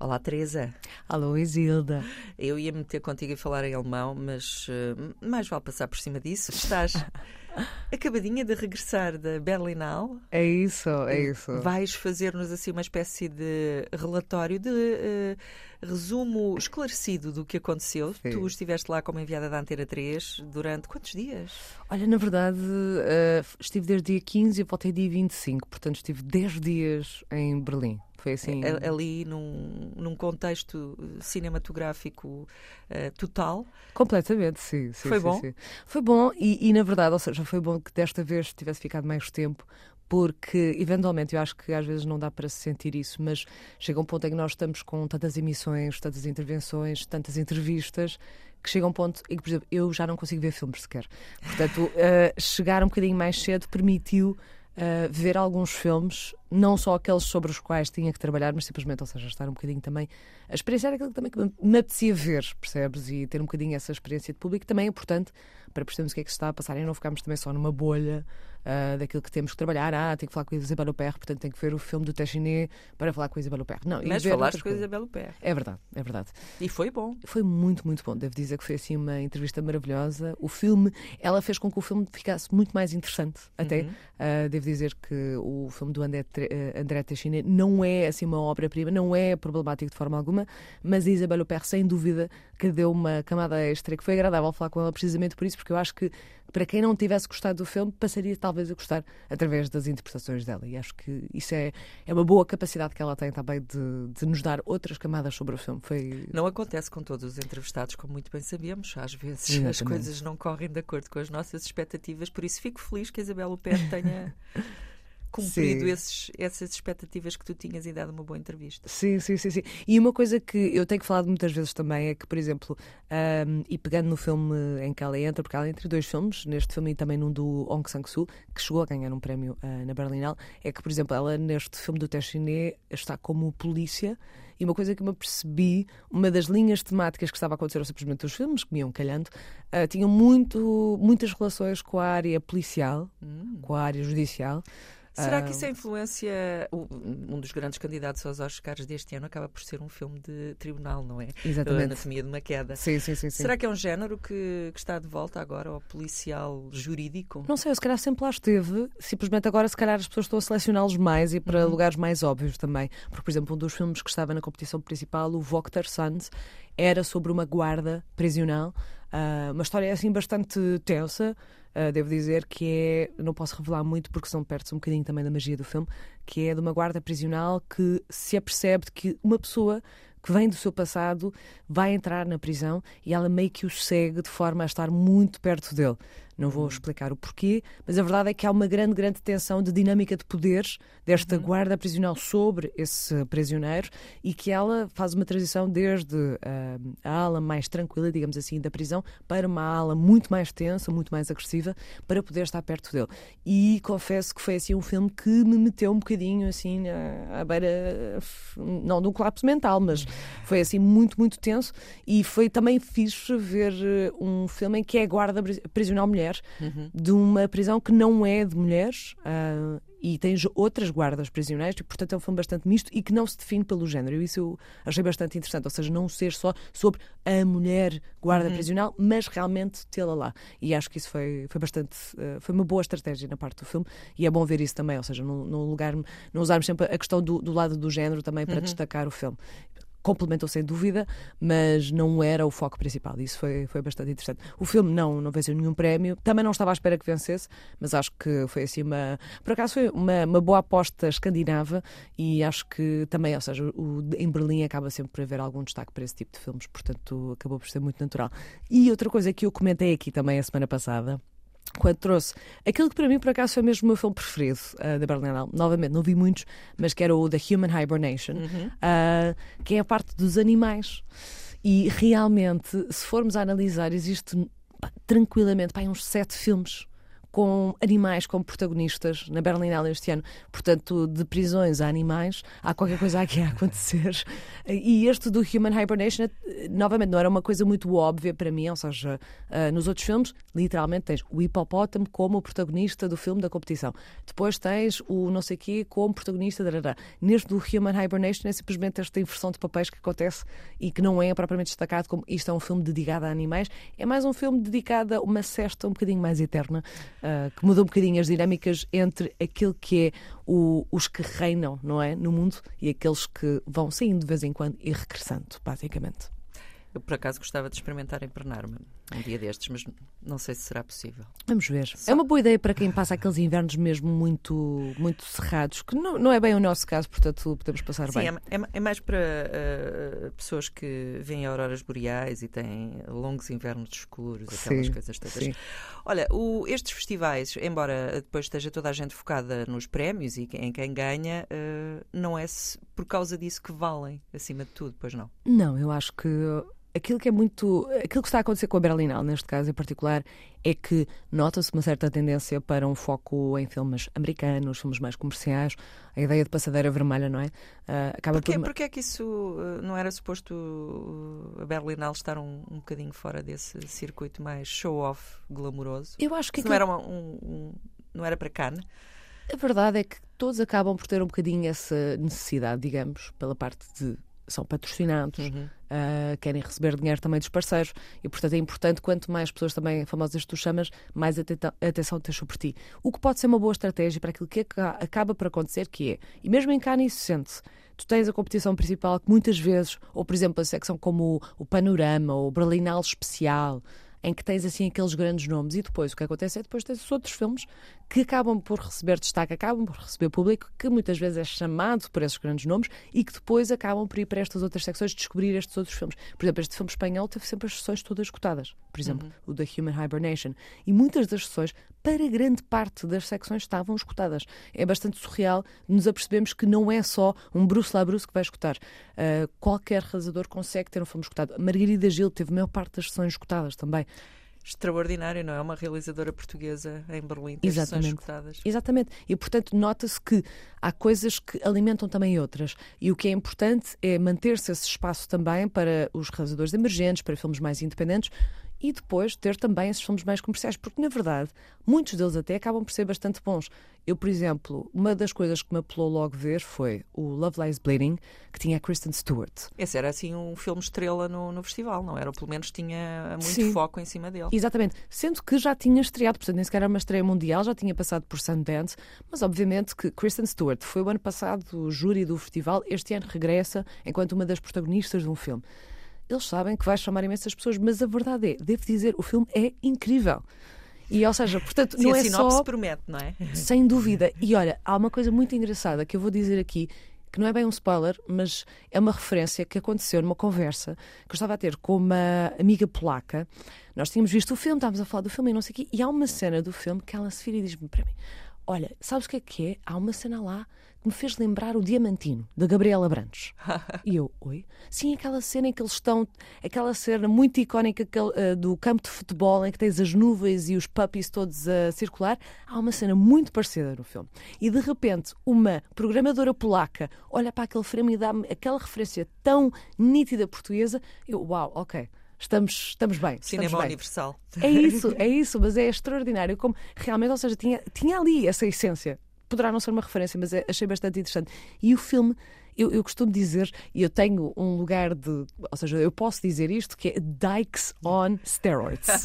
Olá, Teresa. Alô, Isilda. Eu ia meter contigo e falar em alemão, mas uh, mais vale passar por cima disso. Estás acabadinha de regressar da Berlinal. É isso, é isso. Vais fazer-nos assim uma espécie de relatório de uh, resumo esclarecido do que aconteceu. Sim. Tu estiveste lá como enviada da Antena 3 durante quantos dias? Olha, na verdade, uh, estive desde dia 15 e voltei dia 25, portanto estive 10 dias em Berlim. Foi assim. Ali num, num contexto cinematográfico uh, total. Completamente, sim. sim foi sim, bom? Sim. Foi bom e, e, na verdade, ou seja, foi bom que desta vez tivesse ficado mais tempo porque eventualmente eu acho que às vezes não dá para se sentir isso, mas chega um ponto em que nós estamos com tantas emissões, tantas intervenções, tantas entrevistas, que chega um ponto em que, por exemplo, eu já não consigo ver filmes sequer. Portanto, uh, chegar um bocadinho mais cedo permitiu uh, ver alguns filmes, não só aqueles sobre os quais tinha que trabalhar, mas simplesmente, ou seja, estar um bocadinho também a experienciar aquilo que também que me apetecia ver, percebes? E ter um bocadinho essa experiência de público também é importante para percebermos o que é que se está a passar e não ficarmos também só numa bolha uh, daquilo que temos que trabalhar. Ah, tenho que falar com a Isabel Huppert, portanto tenho que ver o filme do Téchiné para falar com a Isabel Huppert. Não, Mas falaste com a Isabel Huppert. É verdade, é verdade. E foi bom. Foi muito, muito bom. Devo dizer que foi assim uma entrevista maravilhosa. O filme, ela fez com que o filme ficasse muito mais interessante, até. Uhum. Uh, devo dizer que o filme do André, André Teixeira não é assim uma obra-prima, não é problemático de forma alguma, mas a Isabel Huppert, sem dúvida, que deu uma camada extra que foi agradável falar com ela precisamente por isso, porque eu acho que para quem não tivesse gostado do filme, passaria talvez a gostar através das interpretações dela. E acho que isso é, é uma boa capacidade que ela tem também de, de nos dar outras camadas sobre o filme. Foi... Não acontece com todos os entrevistados, como muito bem sabemos. Às vezes Exatamente. as coisas não correm de acordo com as nossas expectativas, por isso fico feliz que a Isabel Pérez tenha. cumprido esses, essas expectativas que tu tinhas e dado uma boa entrevista. Sim, sim, sim, sim. E uma coisa que eu tenho falado muitas vezes também é que, por exemplo, um, e pegando no filme em que ela entra, porque ela entra dois filmes, neste filme e também num do Hong Sang-soo, que chegou a ganhar um prémio uh, na Berlinale, é que, por exemplo, ela neste filme do Téchiné está como polícia e uma coisa que me apercebi, uma das linhas temáticas que estava a acontecer, ou simplesmente os filmes que me iam calhando, uh, tinham muito, muitas relações com a área policial, hum. com a área judicial. Será que isso é influência? Um dos grandes candidatos aos Oscars deste ano acaba por ser um filme de tribunal, não é? Exatamente. A Anatomia de uma Queda. Sim, sim, sim. Será que é um género que, que, está de volta agora ao policial jurídico? Não sei, se calhar sempre lá esteve. Simplesmente agora, se calhar, as pessoas estão a selecioná-los mais e para uhum. lugares mais óbvios também. Porque, por exemplo, um dos filmes que estava na competição principal, o Voctor Sons, era sobre uma guarda prisional. Uh, uma história assim bastante tensa. Uh, devo dizer que é, não posso revelar muito porque são perde um bocadinho também da magia do filme, que é de uma guarda prisional que se apercebe de que uma pessoa que vem do seu passado vai entrar na prisão e ela meio que o segue de forma a estar muito perto dele. Não vou uhum. explicar o porquê, mas a verdade é que há uma grande, grande tensão de dinâmica de poderes desta uhum. guarda prisional sobre esse prisioneiro e que ela faz uma transição desde uh, a ala mais tranquila, digamos assim, da prisão para uma ala muito mais tensa, muito mais agressiva, para poder estar perto dele. E confesso que foi assim um filme que me meteu um bocadinho assim à, à beira, não de um colapso mental, mas foi assim muito, muito tenso e foi também fixe ver eh, um filme em que é guarda prisional mulher uhum. de uma prisão que não é de mulheres. Uh, e tens outras guardas prisioneiras, e portanto é um filme bastante misto e que não se define pelo género. Isso eu achei bastante interessante, ou seja, não ser só sobre a mulher guarda uhum. prisional, mas realmente tê-la lá. E acho que isso foi, foi bastante. Uh, foi uma boa estratégia na parte do filme e é bom ver isso também, ou seja, no, no lugar, não usarmos sempre a questão do, do lado do género também para uhum. destacar o filme complementou sem dúvida, mas não era o foco principal. Isso foi, foi bastante interessante. O filme não, não venceu nenhum prémio, também não estava à espera que vencesse, mas acho que foi assim uma. Por acaso foi uma, uma boa aposta escandinava e acho que também, ou seja, o, em Berlim acaba sempre por haver algum destaque para esse tipo de filmes, portanto acabou por ser muito natural. E outra coisa que eu comentei aqui também a semana passada quando trouxe aquilo que para mim, por acaso, foi mesmo o meu filme preferido uh, da Berlinale. Novamente, não vi muitos, mas que era o The Human Hibernation, uhum. uh, que é a parte dos animais. E realmente, se formos a analisar, existe pá, tranquilamente pá, uns sete filmes com animais como protagonistas na Berlinale este ano. Portanto, de prisões a animais, há qualquer coisa aqui a acontecer. E este do Human Hibernation, novamente, não era uma coisa muito óbvia para mim, ou seja, uh, nos outros filmes, literalmente tens o hipopótamo como protagonista do filme da competição. Depois tens o não sei quê como protagonista. Darará. Neste do Human Hibernation é simplesmente esta inversão de papéis que acontece e que não é propriamente destacado como isto é um filme dedicado a animais, é mais um filme dedicado a uma cesta um bocadinho mais eterna, uh, que muda um bocadinho as dinâmicas entre aquilo que é o, os que reinam, não é, no mundo e aqueles que vão saindo de vez em quando e regressando, basicamente. Eu, por acaso, gostava de experimentar empernar-me um dia destes, mas não sei se será possível. Vamos ver. Só... É uma boa ideia para quem passa aqueles invernos mesmo muito, muito cerrados, que não, não é bem o nosso caso, portanto podemos passar Sim, bem. É, é, é mais para uh, pessoas que veem auroras boreais e têm longos invernos escuros, aquelas sim, coisas todas. Sim. Olha, o, estes festivais, embora depois esteja toda a gente focada nos prémios e em quem ganha, uh, não é por causa disso que valem, acima de tudo, pois não? Não, eu acho que aquilo que é muito. Aquilo que está a acontecer com a Berlinale, neste caso em particular, é que nota-se uma certa tendência para um foco em filmes americanos, filmes mais comerciais. A ideia de passadeira vermelha, não é? Uh, acaba Porquê, por... Porquê é que isso uh, não era suposto uh, a Berlinale estar um, um bocadinho fora desse circuito mais show-off glamouroso? Eu acho que. Aquilo... Não, era uma, um, um, não era para Cannes? A verdade é que todos acabam por ter um bocadinho essa necessidade, digamos, pela parte de são patrocinados, uhum. uh, querem receber dinheiro também dos parceiros e, portanto, é importante quanto mais pessoas também famosas tu chamas, mais atenção tens sobre ti. O que pode ser uma boa estratégia para aquilo que acaba por acontecer, que é, e mesmo em Cannes isso sente tu tens a competição principal que muitas vezes, ou por exemplo a secção como o, o Panorama ou o Berlinal Especial, em que tens assim aqueles grandes nomes e depois o que acontece é depois tens os outros filmes que acabam por receber destaque, acabam por receber público, que muitas vezes é chamado por esses grandes nomes e que depois acabam por ir para estas outras secções descobrir estes outros filmes. Por exemplo, este filme espanhol teve sempre as sessões todas escutadas. Por exemplo, uhum. o da Human Hibernation. E muitas das sessões, para grande parte das secções, estavam escutadas. É bastante surreal nos apercebemos que não é só um Bruce LaBruce que vai escutar. Uh, qualquer realizador consegue ter um filme escutado. Margarida Gil teve a maior parte das sessões escutadas também extraordinário, não é? Uma realizadora portuguesa em Berlim, tem Exatamente. escutadas. Exatamente. E, portanto, nota-se que há coisas que alimentam também outras. E o que é importante é manter-se esse espaço também para os realizadores emergentes, para filmes mais independentes, e depois ter também esses filmes mais comerciais, porque na verdade muitos deles até acabam por ser bastante bons. Eu, por exemplo, uma das coisas que me apelou logo ver foi o Love Lies Bleeding, que tinha a Kristen Stewart. Esse era assim um filme estrela no, no festival, não era? Pelo menos tinha muito Sim. foco em cima dele. Exatamente. Sendo que já tinha estreado, portanto nem sequer era uma estreia mundial, já tinha passado por Sundance, mas obviamente que Kristen Stewart foi o ano passado o júri do festival, este ano regressa enquanto uma das protagonistas de um filme eles sabem que vai chamar imensas pessoas, mas a verdade é, devo dizer, o filme é incrível. E, ou seja, portanto, Sim, não é só. promete, não é? Sem dúvida. E olha, há uma coisa muito engraçada que eu vou dizer aqui, que não é bem um spoiler, mas é uma referência que aconteceu numa conversa que eu estava a ter com uma amiga polaca. Nós tínhamos visto o filme, estávamos a falar do filme e não sei o quê, e há uma cena do filme que ela se vira e diz-me para mim: Olha, sabes o que é que é? Há uma cena lá que me fez lembrar o Diamantino, da Gabriela Brandes. e eu, oi? Sim, aquela cena em que eles estão, aquela cena muito icónica uh, do campo de futebol em que tens as nuvens e os puppies todos a circular. Há uma cena muito parecida no filme. E de repente, uma programadora polaca olha para aquele filme e dá-me aquela referência tão nítida portuguesa. Eu, uau, ok estamos, estamos bem. Cinema estamos bem. universal. É isso, é isso, mas é extraordinário como realmente, ou seja, tinha, tinha ali essa essência poderá não ser uma referência, mas é, achei bastante interessante. E o filme eu, eu, costumo dizer, e eu tenho um lugar de. Ou seja, eu posso dizer isto, que é Dykes on Steroids.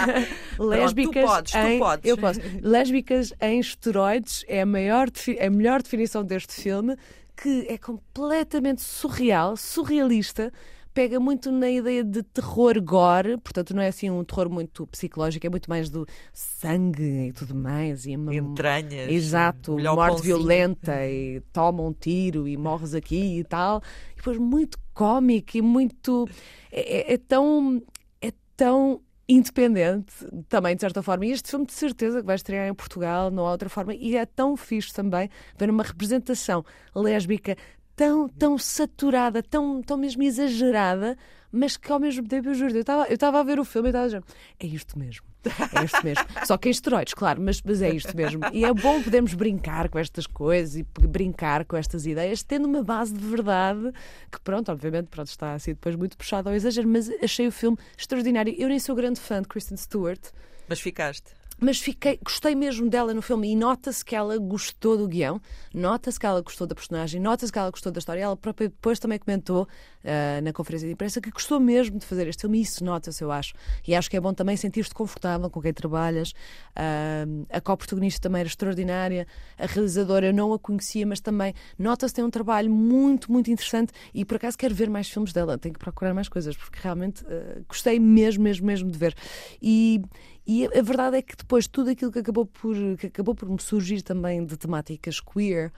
Lésbicas Pronto, tu podes, em, tu podes. Eu posso. Lésbicas em esteroides é a, maior, é a melhor definição deste filme, que é completamente surreal, surrealista pega muito na ideia de terror gore, portanto não é assim um terror muito psicológico, é muito mais do sangue e tudo mais. E uma... Entranhas. Exato, morte pãozinho. violenta e toma um tiro e morres aqui e tal. E depois muito cómico e muito... é, é, é tão... É tão independente também, de certa forma. E este filme, de certeza, que vai estrear em Portugal, não há outra forma. E é tão fixe também ver uma representação lésbica tão, tão saturada, tão, tão mesmo exagerada, mas que ao mesmo tempo, eu juro, eu estava eu a ver o filme e estava a dizer, é isto mesmo. É isto mesmo. Só que em esteroides, claro, mas, mas é isto mesmo. E é bom podermos brincar com estas coisas e brincar com estas ideias, tendo uma base de verdade que, pronto, obviamente, pronto, está assim depois muito puxado ao exagero, mas achei o filme extraordinário. Eu nem sou grande fã de Kristen Stewart. Mas ficaste mas fiquei, gostei mesmo dela no filme e nota-se que ela gostou do guião, nota-se que ela gostou da personagem, nota-se que ela gostou da história. Ela própria depois também comentou uh, na conferência de imprensa que gostou mesmo de fazer este filme e isso nota-se, eu acho. E acho que é bom também sentir-te confortável com quem trabalhas. Uh, a co-protagonista também era extraordinária, a realizadora eu não a conhecia, mas também nota-se tem um trabalho muito, muito interessante e por acaso quero ver mais filmes dela, tenho que procurar mais coisas porque realmente uh, gostei mesmo, mesmo, mesmo de ver. E, e a verdade é que depois tudo aquilo que acabou por, que acabou por me surgir também de temáticas queer,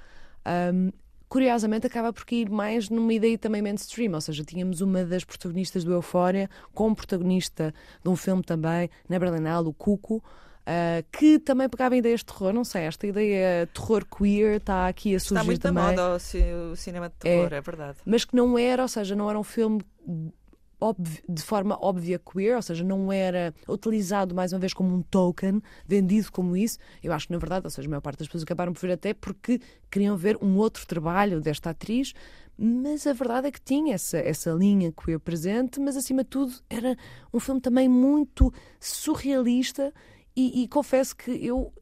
um, curiosamente acaba por ir mais numa ideia também mainstream, ou seja, tínhamos uma das protagonistas do Euphoria como protagonista de um filme também, na Berlinale, o Cuco, Uh, que também pegava em ideias de terror, não sei, esta ideia terror queer está aqui a surgir está muito também. Está muito o, cinema de terror, é, é verdade. Mas que não era, ou seja, não era um filme de forma óbvia queer, ou seja, não era utilizado mais uma vez como um token, vendido como isso. Eu acho que na verdade, ou seja, a maior parte das pessoas acabaram por ver até porque queriam ver um outro trabalho desta atriz, mas a verdade é que tinha essa, essa linha queer presente, mas acima de tudo era um filme também muito surrealista e, e confesso que eu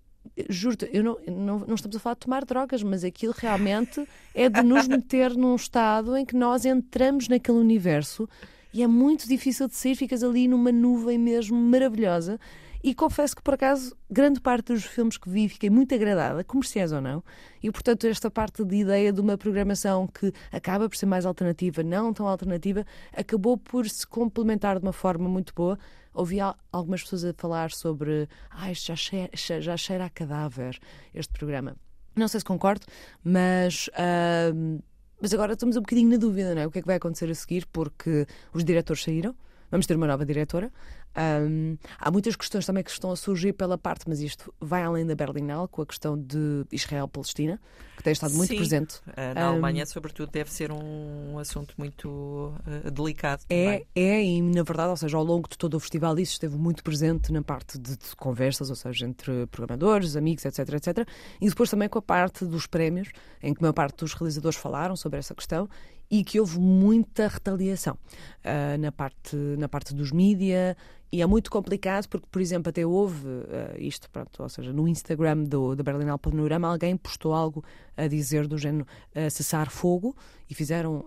juro eu não, não, não, estamos a falar de tomar drogas, mas aquilo realmente é de nos meter num estado em que nós entramos naquele universo e é muito difícil de sair, ficas ali numa nuvem mesmo maravilhosa. E confesso que, por acaso, grande parte dos filmes que vi fiquei muito agradada, comerciais ou não, e portanto, esta parte de ideia de uma programação que acaba por ser mais alternativa, não tão alternativa, acabou por se complementar de uma forma muito boa. Ouvi algumas pessoas a falar sobre ah, isto já cheira, já cheira a cadáver, este programa. Não sei se concordo, mas. Uh, mas agora estamos um bocadinho na dúvida, não é? O que é que vai acontecer a seguir, porque os diretores saíram, vamos ter uma nova diretora. Um, há muitas questões também que estão a surgir pela parte, mas isto vai além da Berlinal, com a questão de Israel-Palestina, que tem estado muito Sim. presente. Na um, Alemanha, sobretudo, deve ser um assunto muito uh, delicado. É, é, e na verdade, ou seja, ao longo de todo o festival, isso esteve muito presente na parte de, de conversas, ou seja, entre programadores, amigos, etc, etc. E depois também com a parte dos prémios, em que a maior parte dos realizadores falaram sobre essa questão e que houve muita retaliação uh, na, parte, na parte dos mídia e é muito complicado porque, por exemplo, até houve uh, isto, pronto, ou seja, no Instagram do, do Berlinal Panorama alguém postou algo a dizer do género uh, cessar fogo e fizeram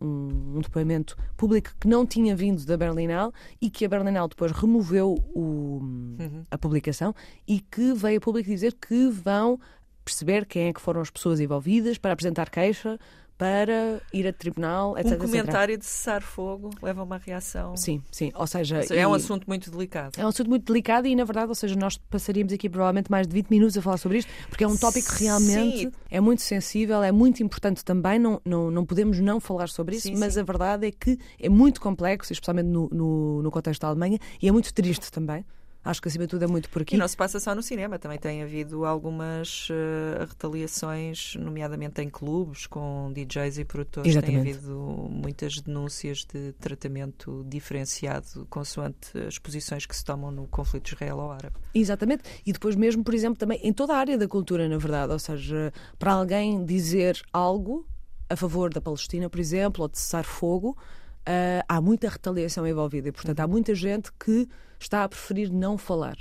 um, um, depoimento público que não tinha vindo da Berlinal e que a Berlinal depois removeu o, uhum. a publicação e que veio a público dizer que vão perceber quem é que foram as pessoas envolvidas para apresentar queixa para ir a tribunal, etc. Um comentário etc. de cessar fogo leva a uma reação. Sim, sim. Ou seja, é um assunto muito delicado. É um assunto muito delicado e, na verdade, ou seja, nós passaríamos aqui provavelmente mais de 20 minutos a falar sobre isto, porque é um tópico que realmente sim. é muito sensível, é muito importante também, não, não, não podemos não falar sobre isso, sim, mas sim. a verdade é que é muito complexo, especialmente no, no, no contexto da Alemanha, e é muito triste também. Acho que acima de tudo é muito por aqui. E não se passa só no cinema, também tem havido algumas uh, retaliações, nomeadamente em clubes, com DJs e produtores. Exatamente. Tem havido muitas denúncias de tratamento diferenciado consoante as posições que se tomam no conflito israelo-árabe. Exatamente. E depois mesmo, por exemplo, também em toda a área da cultura, na verdade. Ou seja, para alguém dizer algo a favor da Palestina, por exemplo, ou de cessar fogo, uh, há muita retaliação envolvida. E, portanto, há uhum. muita gente que está a preferir não falar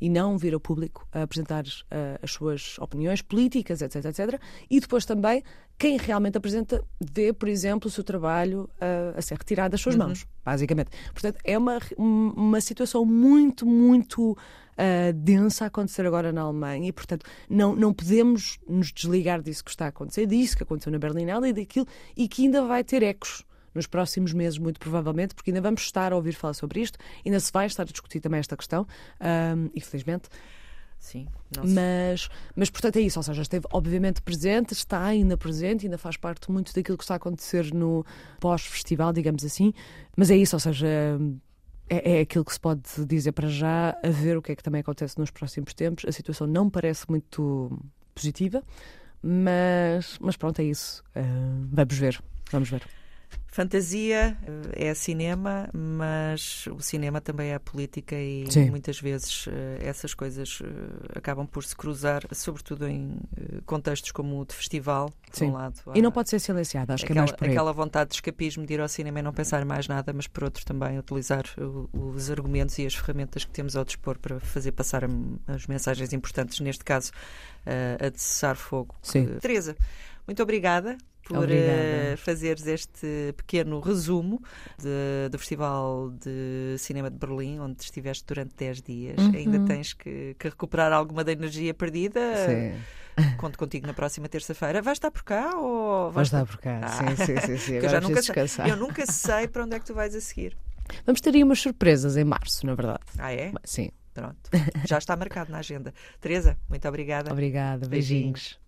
e não vir ao público a apresentar uh, as suas opiniões políticas, etc, etc. E depois também quem realmente apresenta vê, por exemplo, o seu trabalho uh, a ser retirado das suas uhum. mãos, basicamente. Portanto, é uma, uma situação muito, muito uh, densa a acontecer agora na Alemanha e, portanto, não, não podemos nos desligar disso que está a acontecer, disso que aconteceu na Berlinale e daquilo, e que ainda vai ter ecos nos próximos meses, muito provavelmente, porque ainda vamos estar a ouvir falar sobre isto, ainda se vai estar a discutir também esta questão, um, infelizmente. Sim. Mas, mas, portanto, é isso. Ou seja, esteve obviamente presente, está ainda presente, ainda faz parte muito daquilo que está a acontecer no pós-festival, digamos assim. Mas é isso, ou seja, é, é, aquilo que se pode dizer para já, a ver o que é que também acontece nos próximos tempos. A situação não parece muito positiva Mas, mas pronto, é isso. Uh, vamos ver. Vamos ver. Fantasia eh, é cinema, mas o cinema também é política e Sim. muitas vezes eh, essas coisas eh, acabam por se cruzar, sobretudo em contextos como o de festival, por Sim. um lado. E não pode ser silenciada, acho aquela, que é mais por aí. Aquela vontade de escapismo, de ir ao cinema e não pensar mais nada, mas por outro também utilizar os argumentos e as ferramentas que temos ao dispor para fazer passar as mensagens importantes, neste caso a de cessar fogo. Sim. Teresa, muito obrigada por uh, fazeres este pequeno resumo de, do Festival de Cinema de Berlim, onde estiveste durante 10 dias. Uhum. Ainda tens que, que, recuperar alguma da energia perdida. Sim. Conto contigo na próxima terça-feira. Vais estar por cá ou vais estar por cá? Ah. Sim, sim, sim. sim. eu, já nunca sei, eu nunca sei para onde é que tu vais a seguir. Vamos ter aí umas surpresas em março, na verdade. Ah, é? Sim. Pronto. Já está marcado na agenda. Teresa, muito obrigada. Obrigada. beijinhos. beijinhos.